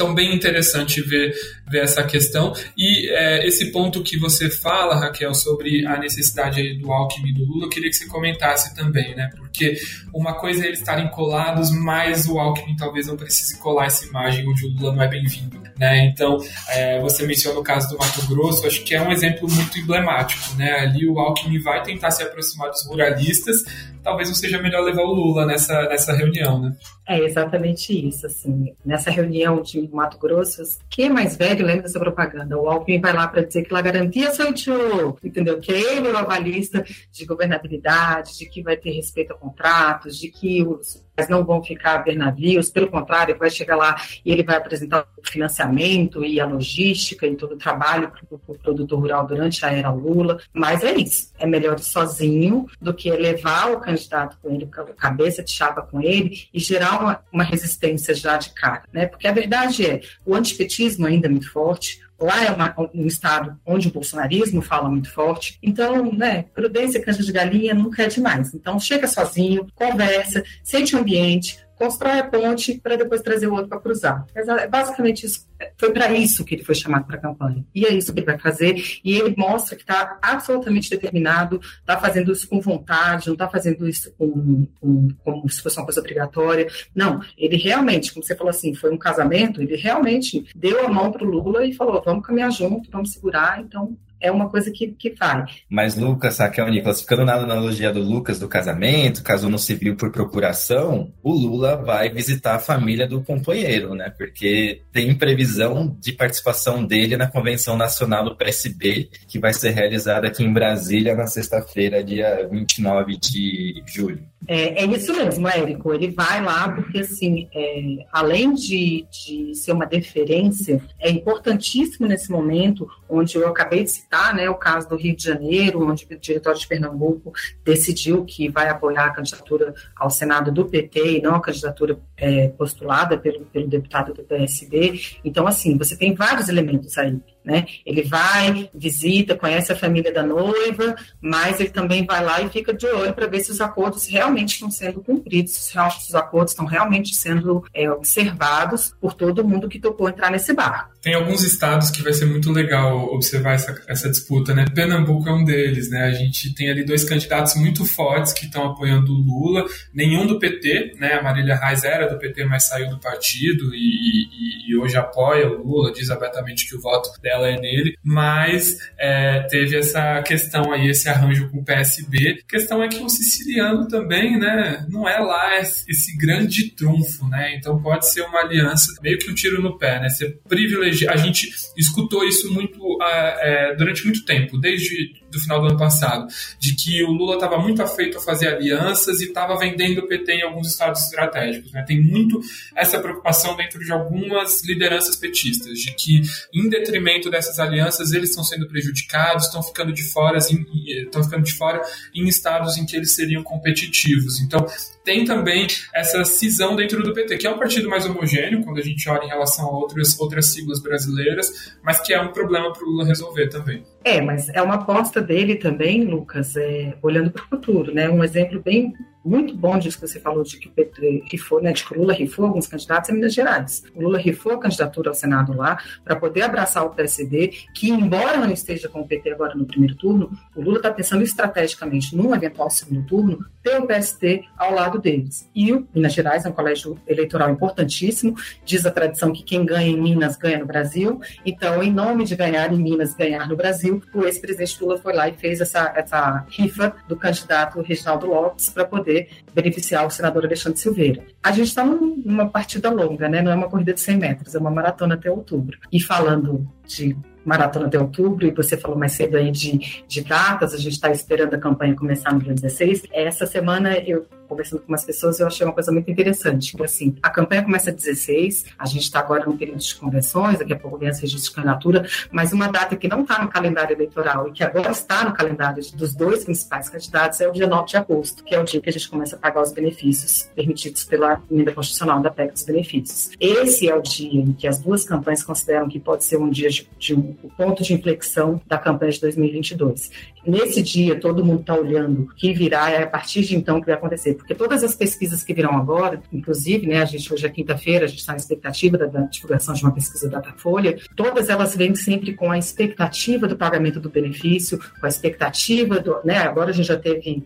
Então, bem interessante ver, ver essa questão. E é, esse ponto que você fala, Raquel, sobre a necessidade do Alckmin e do Lula, eu queria que você comentasse também, né? Porque uma coisa é eles estarem colados, mas o Alckmin talvez não precise colar essa imagem onde o Lula não é bem-vindo, né? Então, é, você menciona o caso do Mato Grosso, acho que é um exemplo muito emblemático, né? Ali o Alckmin vai tentar se aproximar dos ruralistas, talvez não seja melhor levar o Lula nessa, nessa reunião, né? É exatamente isso, assim. Nessa reunião de Mato Grosso, quem é mais velho lembra dessa propaganda? O Alckmin vai lá para dizer que lá garantia seu tio, entendeu? Que ele é o avalista de governabilidade, de que vai ter respeito a contratos, de que os não vão ficar a ver navios, pelo contrário, vai chegar lá e ele vai apresentar o financiamento e a logística e todo o trabalho para o pro produtor rural durante a era Lula. Mas é isso, é melhor ir sozinho do que levar o candidato com ele, cabeça de chapa com ele e gerar uma, uma resistência já de cara, né? Porque a verdade é, o antipetismo ainda é muito forte, Lá é uma, um estado onde o bolsonarismo fala muito forte. Então, né, prudência canja de galinha nunca é demais. Então, chega sozinho, conversa, sente o ambiente, constrói a ponte para depois trazer o outro para cruzar. É basicamente isso. Foi para isso que ele foi chamado para a campanha. E é isso que ele vai fazer. E ele mostra que está absolutamente determinado, está fazendo isso com vontade, não está fazendo isso com, com, como se fosse uma coisa obrigatória. Não, ele realmente, como você falou assim, foi um casamento, ele realmente deu a mão para o Lula e falou: vamos caminhar junto, vamos segurar. Então, é uma coisa que, que vai. Mas Lucas, Raquel Nicolas, ficando na analogia do Lucas do casamento, caso não civil por procuração, o Lula vai visitar a família do companheiro, né? Porque tem previsão de participação dele na Convenção Nacional do PSB, que vai ser realizada aqui em Brasília na sexta-feira, dia 29 de julho. É, é, isso mesmo, Érico. Ele vai lá porque, assim, é, além de, de ser uma deferência, é importantíssimo nesse momento, onde eu acabei de citar, né, o caso do Rio de Janeiro, onde o diretório de Pernambuco decidiu que vai apoiar a candidatura ao Senado do PT e não a candidatura é, postulada pelo, pelo deputado do PSB. Então, assim, você tem vários elementos aí Né? Ele vai, visita, conhece a família da noiva, mas ele também vai lá e fica de olho para ver se os acordos realmente estão sendo cumpridos, se os acordos estão realmente sendo é, observados por todo mundo que topou entrar nesse barco. Tem alguns estados que vai ser muito legal observar essa, essa disputa, né? Pernambuco é um deles, né? A gente tem ali dois candidatos muito fortes que estão apoiando o Lula, nenhum do PT, né? A Marília Reis era do PT, mas saiu do partido e, e, e hoje apoia o Lula, diz abertamente que o voto é nele, mas é, teve essa questão aí, esse arranjo com o PSB. A questão é que o siciliano também, né? Não é lá esse grande trunfo, né? Então pode ser uma aliança, meio que um tiro no pé, né? Ser privilegiado a gente escutou isso muito é, durante muito tempo, desde do final do ano passado, de que o Lula estava muito afeito a fazer alianças e estava vendendo o PT em alguns estados estratégicos. Né? Tem muito essa preocupação dentro de algumas lideranças petistas, de que, em detrimento dessas alianças, eles estão sendo prejudicados, estão ficando de fora, estão ficando de fora em estados em que eles seriam competitivos. Então, tem também essa cisão dentro do PT, que é um partido mais homogêneo quando a gente olha em relação a outras, outras siglas brasileiras, mas que é um problema para o Lula resolver também. É, mas é uma aposta dele também, Lucas, é, olhando para o futuro, né? Um exemplo bem muito bom disso que você falou de que o PT rifou, né, de que o Lula rifou alguns candidatos em Minas Gerais. O Lula rifou a candidatura ao Senado lá para poder abraçar o PSD, que embora não esteja com o PT agora no primeiro turno, o Lula está pensando estrategicamente num eventual segundo turno ter o PST ao lado deles. E o Minas Gerais é um colégio eleitoral importantíssimo, diz a tradição que quem ganha em Minas ganha no Brasil. Então, em nome de ganhar em Minas, ganhar no Brasil, o ex-presidente Lula foi lá e fez essa, essa rifa do candidato Reginaldo Lopes para poder poder beneficiar o senador Alexandre Silveira. A gente está numa partida longa, né? não é uma corrida de 100 metros, é uma maratona até outubro. E falando de maratona até outubro, e você falou mais cedo aí de, de datas, a gente está esperando a campanha começar no dia 16. Essa semana eu conversando com umas pessoas, eu achei uma coisa muito interessante. Que, assim, a campanha começa 16, a gente está agora no período de convenções, daqui a pouco vem as registros de candidatura, mas uma data que não está no calendário eleitoral e que agora está no calendário dos dois principais candidatos é o dia 9 de agosto, que é o dia que a gente começa a pagar os benefícios permitidos pela emenda constitucional da PEC dos benefícios. Esse é o dia em que as duas campanhas consideram que pode ser um dia de, de um ponto de inflexão da campanha de 2022. Nesse dia, todo mundo está olhando o que virá, é a partir de então que vai acontecer porque todas as pesquisas que virão agora, inclusive, né, a gente hoje é quinta-feira, a gente está na expectativa da, da, divulgação de uma pesquisa da Datafolha, todas elas vêm sempre com a expectativa do pagamento do benefício, com a expectativa do, né, agora a gente já teve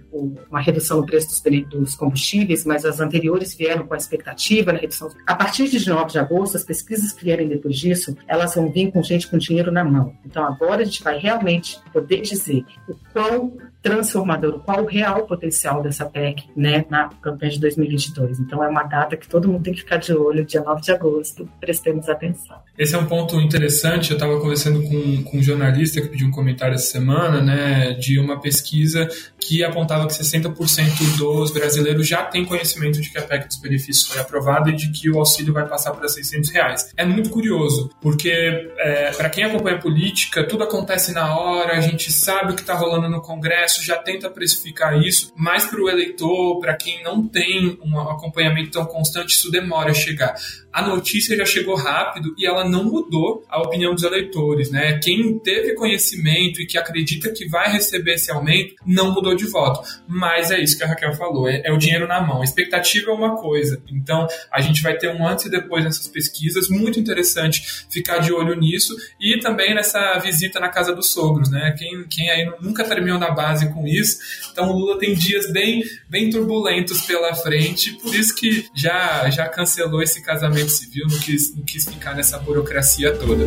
uma redução no preço dos, dos, combustíveis, mas as anteriores vieram com a expectativa na redução. A partir de 9 de agosto, as pesquisas que vierem depois disso, elas vão vir com gente com dinheiro na mão. Então agora a gente vai realmente poder dizer o quão transformador, qual o real potencial dessa PEC, né, na campanha de 2022. Então é uma data que todo mundo tem que ficar de olho, dia 9 de agosto, prestemos atenção. Esse é um ponto interessante, eu estava conversando com, com um jornalista que pediu um comentário essa semana, né, de uma pesquisa que apontava que 60% dos brasileiros já têm conhecimento de que a PEC dos benefícios foi aprovada e de que o auxílio vai passar para 600 reais. É muito curioso, porque é, para quem acompanha política, tudo acontece na hora, a gente sabe o que está rolando no Congresso, já tenta precificar isso, mas para o eleitor, para quem não tem um acompanhamento tão constante, isso demora a chegar a notícia já chegou rápido e ela não mudou a opinião dos eleitores, né? Quem teve conhecimento e que acredita que vai receber esse aumento não mudou de voto. Mas é isso que a Raquel falou, é, é o dinheiro na mão. A expectativa é uma coisa. Então a gente vai ter um antes e depois nessas pesquisas, muito interessante ficar de olho nisso e também nessa visita na casa dos sogros, né? Quem, quem aí nunca terminou na base com isso, então o Lula tem dias bem, bem turbulentos pela frente, por isso que já, já cancelou esse casamento civil, não quis, não quis ficar nessa burocracia toda.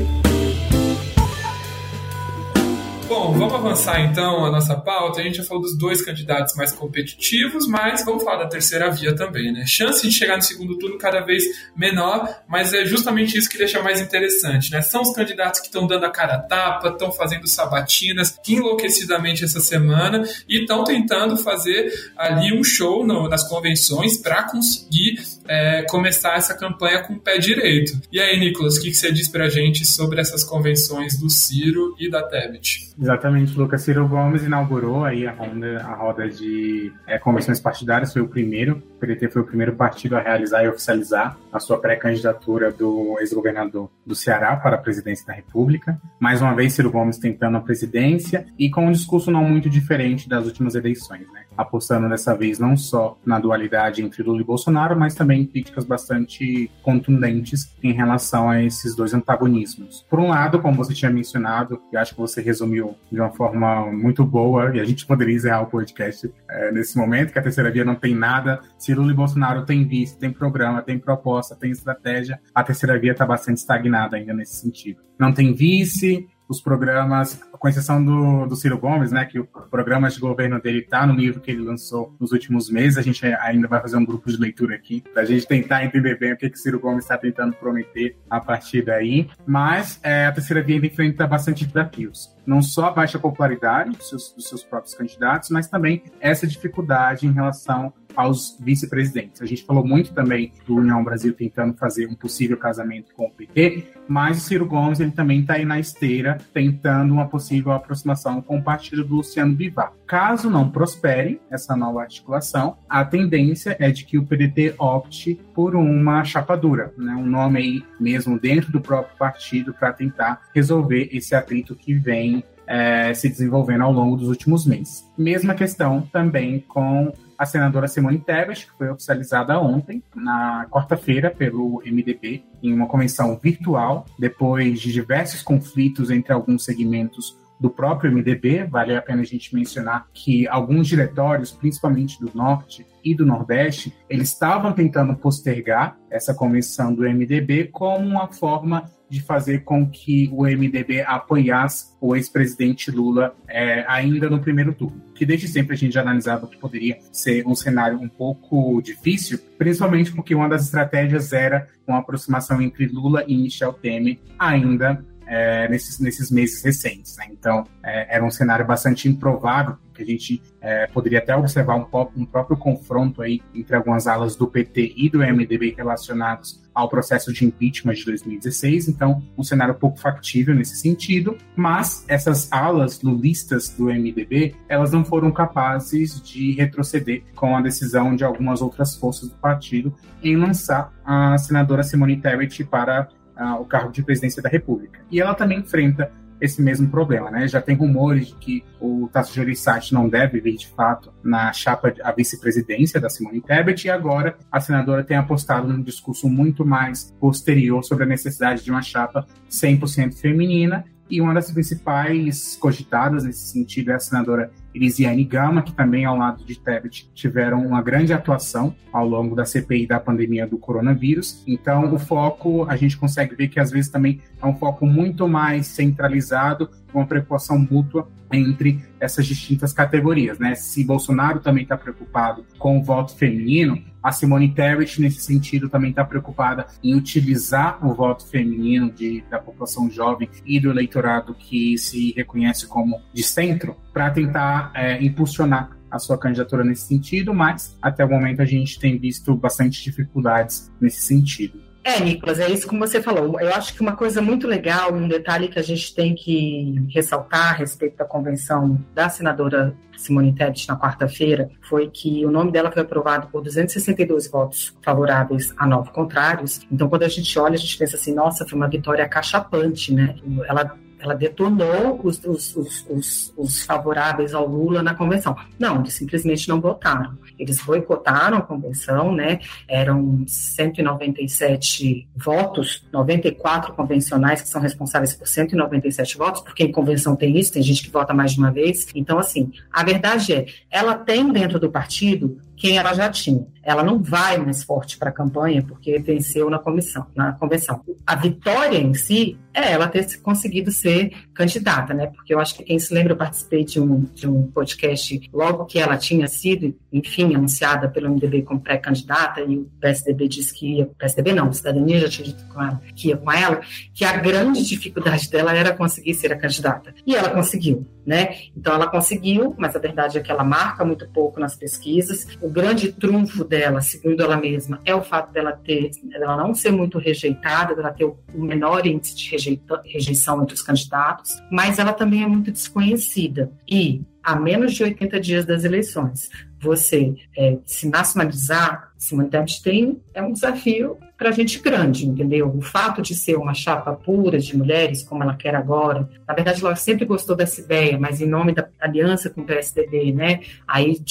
Bom, vamos avançar então a nossa pauta. A gente já falou dos dois candidatos mais competitivos, mas vamos falar da terceira via também, né? Chance de chegar no segundo turno cada vez menor, mas é justamente isso que deixa mais interessante, né? São os candidatos que estão dando a cara a tapa, estão fazendo sabatinas enlouquecidamente essa semana e estão tentando fazer ali um show no, nas convenções para conseguir é, começar essa campanha com o pé direito. E aí, Nicolas, o que, que você diz pra gente sobre essas convenções do Ciro e da Tebet? Exatamente, Lucas. Ciro Gomes inaugurou aí a roda, a roda de é, convenções partidárias, foi o primeiro. O PDT foi o primeiro partido a realizar e oficializar a sua pré-candidatura do ex-governador do Ceará para a presidência da República. Mais uma vez, Ciro Gomes tentando a presidência e com um discurso não muito diferente das últimas eleições, né? Apostando dessa vez não só na dualidade entre Lula e Bolsonaro, mas também críticas bastante contundentes em relação a esses dois antagonismos. Por um lado, como você tinha mencionado, eu acho que você resumiu de uma forma muito boa, e a gente poderia encerrar o podcast é, nesse momento, que a terceira via não tem nada. Lula e Bolsonaro têm vice, tem programa, tem proposta, tem estratégia, a terceira via está bastante estagnada ainda nesse sentido. Não tem vice, os programas, com exceção do, do Ciro Gomes, né, que o programa de governo dele está no livro que ele lançou nos últimos meses. A gente ainda vai fazer um grupo de leitura aqui, para a gente tentar entender bem o que, que Ciro Gomes está tentando prometer a partir daí. Mas é, a terceira via enfrenta bastante desafios. Não só a baixa popularidade dos seus, dos seus próprios candidatos, mas também essa dificuldade em relação aos vice-presidentes. A gente falou muito também do União Brasil tentando fazer um possível casamento com o PT, mas o Ciro Gomes ele também está aí na esteira tentando uma possível aproximação com o partido do Luciano Bivar. Caso não prospere essa nova articulação, a tendência é de que o PDT opte por uma chapadura, né, um nome aí mesmo dentro do próprio partido para tentar resolver esse atrito que vem é, se desenvolvendo ao longo dos últimos meses. Mesma questão também com a senadora Simone Tebet, que foi oficializada ontem, na quarta-feira, pelo MDB, em uma convenção virtual, depois de diversos conflitos entre alguns segmentos do próprio MDB. Vale a pena a gente mencionar que alguns diretórios, principalmente do Norte e do Nordeste, eles estavam tentando postergar essa convenção do MDB como uma forma de fazer com que o MDB apoiasse o ex-presidente Lula é, ainda no primeiro turno. Que desde sempre a gente já analisava que poderia ser um cenário um pouco difícil, principalmente porque uma das estratégias era uma aproximação entre Lula e Michel Temer ainda é, nesses, nesses meses recentes. Né? Então, é, era um cenário bastante improvável, que a gente é, poderia até observar um, um, próprio confronto aí entre algumas alas do PT e do MDB relacionados ao processo de impeachment de 2016. Então, um cenário pouco factível nesse sentido. Mas essas alas lulistas do MDB, elas não foram capazes de retroceder com a decisão de algumas outras forças do partido em lançar a senadora Simone Tebet para uh, o cargo de presidência da República. E ela também enfrenta esse mesmo problema, né? Já tem rumores de que o Tasso Gereissati não deve vir de fato na chapa a vice-presidência da Simone Tebet e agora a senadora tem apostado num discurso muito mais posterior sobre a necessidade de uma chapa 100% feminina e uma das principais cogitadas nesse sentido é a senadora Elisiane Gama, que também, ao lado de Tebet, tiveram uma grande atuação ao longo da CPI da pandemia do coronavírus. Então, o foco, a gente consegue ver que às vezes também é um foco muito mais centralizado, uma preocupação mútua entre essas distintas categorias, né? Se Bolsonaro também está preocupado com o voto feminino, a Simone Tebet, nesse sentido, também está preocupada em utilizar o voto feminino de, da população jovem e do eleitorado que se reconhece como de centro para tentar é, impulsionar a sua candidatura nesse sentido, mas até o momento a gente tem visto bastante dificuldades nesse sentido. É, Nicolas, é isso como você falou. Eu acho que uma coisa muito legal, um detalhe que a gente tem que ressaltar a respeito da convenção da senadora Simone Tebet na quarta-feira foi que o nome dela foi aprovado por 262 votos favoráveis a nove contrários. Então, quando a gente olha, a gente pensa assim, nossa, foi uma vitória cachapante, né? Ela ela detonou os, os, os, os, favoráveis ao Lula na convenção. Não, eles simplesmente não votaram. Eles boicotaram a convenção, né? Eram 197 votos, 94 convencionais que são responsáveis por 197 votos, porque em convenção tem isso, tem gente que vota mais de uma vez. Então, assim, a verdade é, ela tem dentro do partido quem ela já tinha. Ela não vai mais forte para a campanha porque venceu na comissão, na convenção. A vitória em si é ela ter conseguido ser candidata, né? Porque eu acho que quem se lembra, eu participei de um, de um podcast logo que ela tinha sido, enfim, anunciada pelo MDB como pré-candidata e o PSDB disse que ia, PSDB não, o Cidadania já tinha dito com ela, que ia com ela, que a grande dificuldade dela era conseguir ser a candidata. E ela conseguiu, né? Então ela conseguiu, mas a verdade é que ela marca muito pouco nas pesquisas. O grande trunfo dela, segundo ela mesma, é o fato dela ter, dela não ser muito rejeitada, dela ter o menor índice de rejeita, rejeição entre os candidatos, mas ela também é muito desconhecida. E a menos de 80 dias das eleições, você é, se nacionalizar, Tebet tem é um desafio para a gente grande, entendeu? O fato de ser uma chapa pura de mulheres, como ela quer agora, na verdade ela sempre gostou dessa ideia, mas em nome da aliança com o PSDB, né? Aí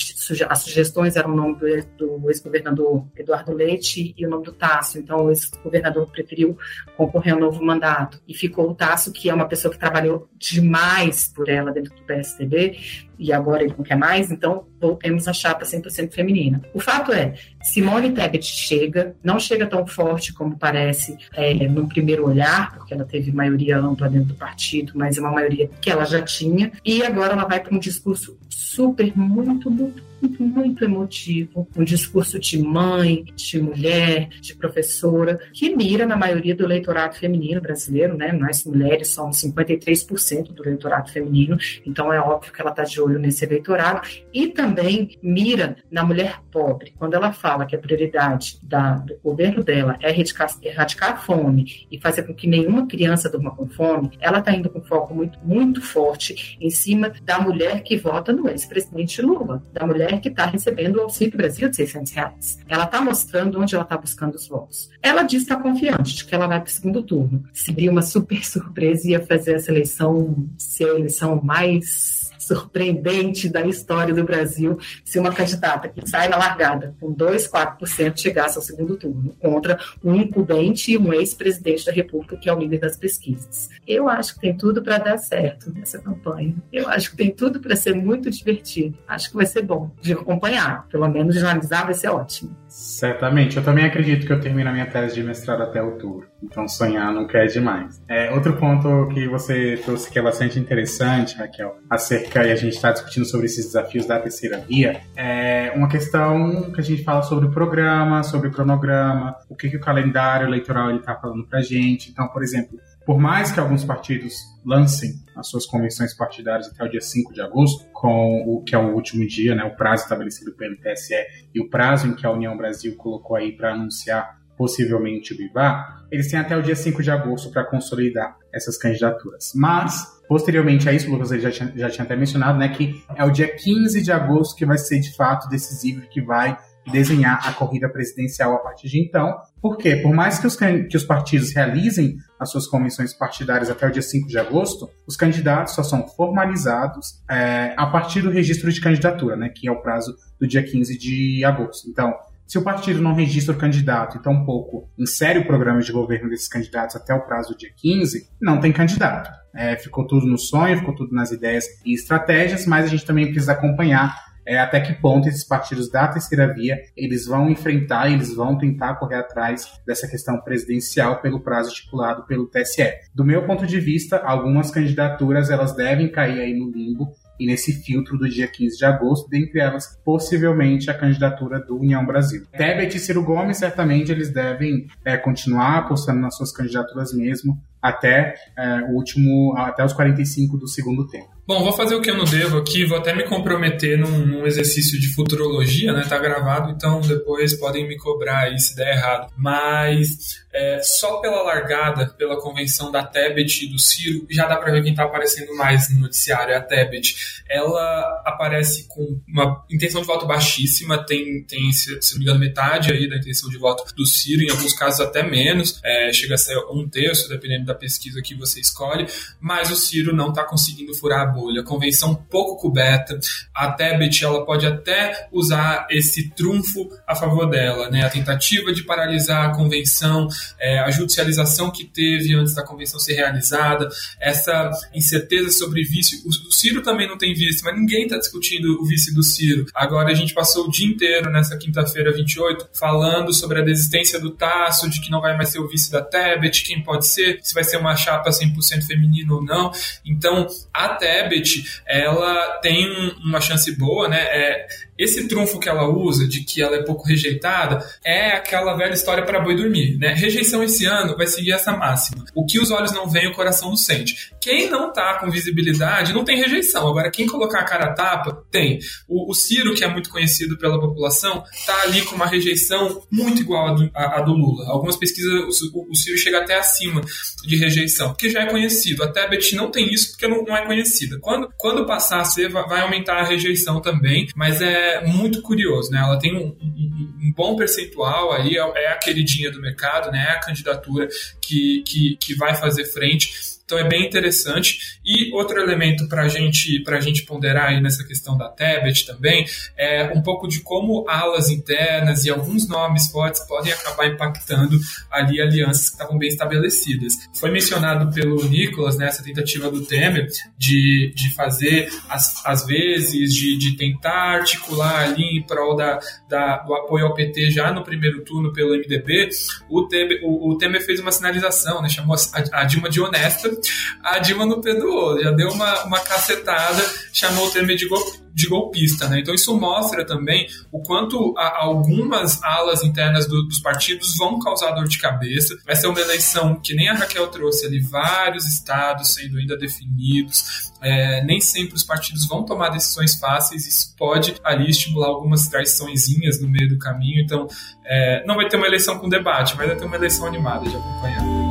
as sugestões eram o nome do, do ex-governador Eduardo Leite e o nome do Tasso. Então o ex-governador preferiu concorrer ao novo mandato e ficou o Tasso, que é uma pessoa que trabalhou demais por ela dentro do PSDB e agora ele não quer mais, então voltemos à chapa 100% feminina. O fato é, Simone Tebet chega, não chega tão forte como parece é, no primeiro olhar, porque ela teve maioria ampla dentro do partido, mas é uma maioria que ela já tinha, e agora ela vai para um discurso super, muito, muito muito, muito emotivo, um discurso de mãe, de mulher, de professora, que mira na maioria do eleitorado feminino brasileiro, né? Nós mulheres somos 53% do eleitorado feminino, então é óbvio que ela está de olho nesse eleitorado, e também mira na mulher pobre. Quando ela fala que a prioridade da, do governo dela é erradicar, erradicar a fome e fazer com que nenhuma criança durma com fome, ela está indo com foco muito, muito forte em cima da mulher que vota no ex-presidente Lula, da mulher mulher que está recebendo o Auxílio Brasil de 600 reais. Ela está mostrando onde ela está buscando os votos. Ela diz que está confiante de que ela vai para o segundo turno. Seria uma super surpresa e ia fazer essa eleição ser a eleição mais surpreendente da história do Brasil se uma candidata que sai na largada com 2, 4% chegasse ao segundo turno contra um incumbente e um ex-presidente da República que é o líder das pesquisas. Eu acho que tem tudo para dar certo nessa campanha. Eu acho que tem tudo para ser muito divertido. Acho que vai ser bom de acompanhar. Pelo menos de analisar vai ser ótimo. Certamente. Eu também acredito que eu termino a minha tese de mestrado até outubro. Então sonhar não quer demais. É, outro ponto que você trouxe que é bastante interessante, Raquel, acerca, e a gente está discutindo sobre esses desafios da terceira via, é uma questão que a gente fala sobre o programa, sobre o cronograma, o que, que o calendário eleitoral está falando para gente. Então, por exemplo, por mais que alguns partidos lancem as suas convenções partidárias até o dia 5 de agosto, com o que é o último dia, né, o prazo estabelecido pelo TSE e o prazo em que a União Brasil colocou aí para anunciar possivelmente o Bivar, eles têm até o dia 5 de agosto para consolidar essas candidaturas. Mas, posteriormente a isso, o Lucas já tinha, já tinha até mencionado, né, que é o dia 15 de agosto que vai ser de fato decisivo, que vai desenhar a corrida presidencial a partir de então. Porque, por mais que os, que os partidos realizem as suas convenções partidárias até o dia 5 de agosto, os candidatos só são formalizados é, a partir do registro de candidatura, né, que é o prazo do dia 15 de agosto. Então, se o partido não registra o candidato e tampouco insere o programa de governo desses candidatos até o prazo do dia 15, não tem candidato. É, ficou tudo no sonho, ficou tudo nas ideias e estratégias, mas a gente também precisa acompanhar é, até que ponto esses partidos da terceira via eles vão enfrentar, eles vão tentar correr atrás dessa questão presidencial pelo prazo estipulado pelo TSE. Do meu ponto de vista, algumas candidaturas elas devem cair aí no limbo e nesse filtro do dia 15 de agosto, dentre elas, possivelmente, a candidatura do União Brasil. Tebet e Ciro Gomes, certamente, eles devem é, continuar apostando nas suas candidaturas mesmo, até é, o último, até os 45 do segundo tempo. Bom, vou fazer o que eu não devo aqui, vou até me comprometer num, num, exercício de futurologia, né? Tá gravado, então depois podem me cobrar aí se der errado. Mas é, só pela largada, pela convenção da Tebet e do Ciro, já dá para ver quem tá aparecendo mais no noticiário, é a Tebet. Ela aparece com uma intenção de voto baixíssima, tem, tem se, se não me engano, metade aí da intenção de voto do Ciro, em alguns casos até menos, é, chega a ser um terço, dependendo da pesquisa que você escolhe, mas o Ciro não está conseguindo furar a bolha. Convenção pouco coberta. A Tebet ela pode até usar esse trunfo a favor dela, né? A tentativa de paralisar a convenção, é, a judicialização que teve antes da convenção ser realizada, essa incerteza sobre vice. O, o Ciro também não tem vice, mas ninguém está discutindo o vice do Ciro. Agora a gente passou o dia inteiro nessa quinta-feira 28 falando sobre a desistência do Tasso, de que não vai mais ser o vice da Tebet, quem pode ser, se vai ser uma chapa 100% feminina ou não. Então, a Tebet ela tem uma chance boa, né? É, esse trunfo que ela usa, de que ela é pouco rejeitada, é aquela velha história para boi dormir, né? Rejeição esse ano vai seguir essa máxima. O que os olhos não veem, o coração não sente. Quem não tá com visibilidade não tem rejeição. Agora, quem colocar a cara a tapa, tem. O, o Ciro, que é muito conhecido pela população, tá ali com uma rejeição muito igual à do, à, à do Lula. Algumas pesquisas, o, o, Ciro chega até acima de rejeição, porque já é conhecido. Até a Betty não tem isso porque não, não é conhecida. Quando, quando passar a ser, vai aumentar a rejeição também, mas é muito curioso, né? Ela tem um, um, um bom percentual aí, é, é a queridinha do mercado, né? É a candidatura que, que, que vai fazer frente então é bem interessante. E outro elemento para gente, a gente ponderar aí nessa questão da Tebet também é um pouco de como alas internas e alguns nomes fortes podem acabar impactando ali alianças que estavam bem estabelecidas. Foi mencionado pelo Nicolas nessa né, tentativa do Temer de, de fazer, as, às vezes, de, de tentar articular ali em prol da, da, do apoio ao PT já no primeiro turno pelo MDB. O Temer, o, o Temer fez uma sinalização, né, chamou a, a Dilma de honesta a Dilma não perdoou, já deu uma, uma cacetada, chamou o Temer de, de golpista, né? Então isso mostra também o quanto algumas alas internas do, dos partidos vão causar dor de cabeça. Vai ser uma eleição que nem a Raquel trouxe ali, vários estados sendo ainda definidos. É, nem sempre os partidos vão tomar decisões fáceis, isso pode ali estimular algumas traiçõezinhas no meio do caminho. Então, é, não vai ter uma eleição com debate, mas vai ter uma eleição animada de acompanhar.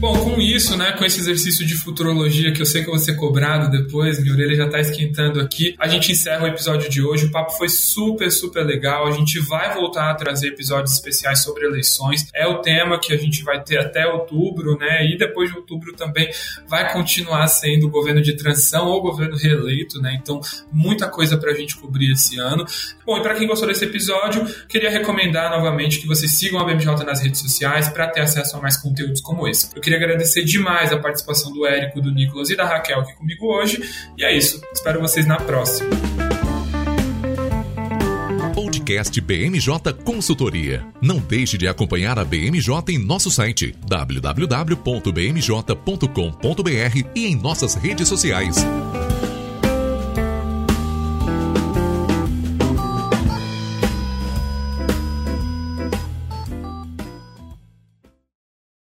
Bom, com isso, né, com esse exercício de futurologia que eu sei que eu vou ser cobrado depois, minha orelha já está esquentando aqui, a gente encerra o episódio de hoje. O papo foi super, super legal. A gente vai voltar a trazer episódios especiais sobre eleições. É o tema que a gente vai ter até outubro, né? E depois de outubro também vai continuar sendo o governo de transição ou governo reeleito, né? Então, muita coisa para a gente cobrir esse ano. Bom, e para quem gostou desse episódio, queria recomendar novamente que vocês sigam a BMJ nas redes sociais para ter acesso a mais conteúdos como esse. Eu queria agradecer demais a participação do Érico, do Nicolas e da Raquel aqui comigo hoje. E é isso. Espero vocês na próxima. Podcast BMJ Consultoria. Não deixe de acompanhar a BMJ em nosso site www.bmj.com.br e em nossas redes sociais.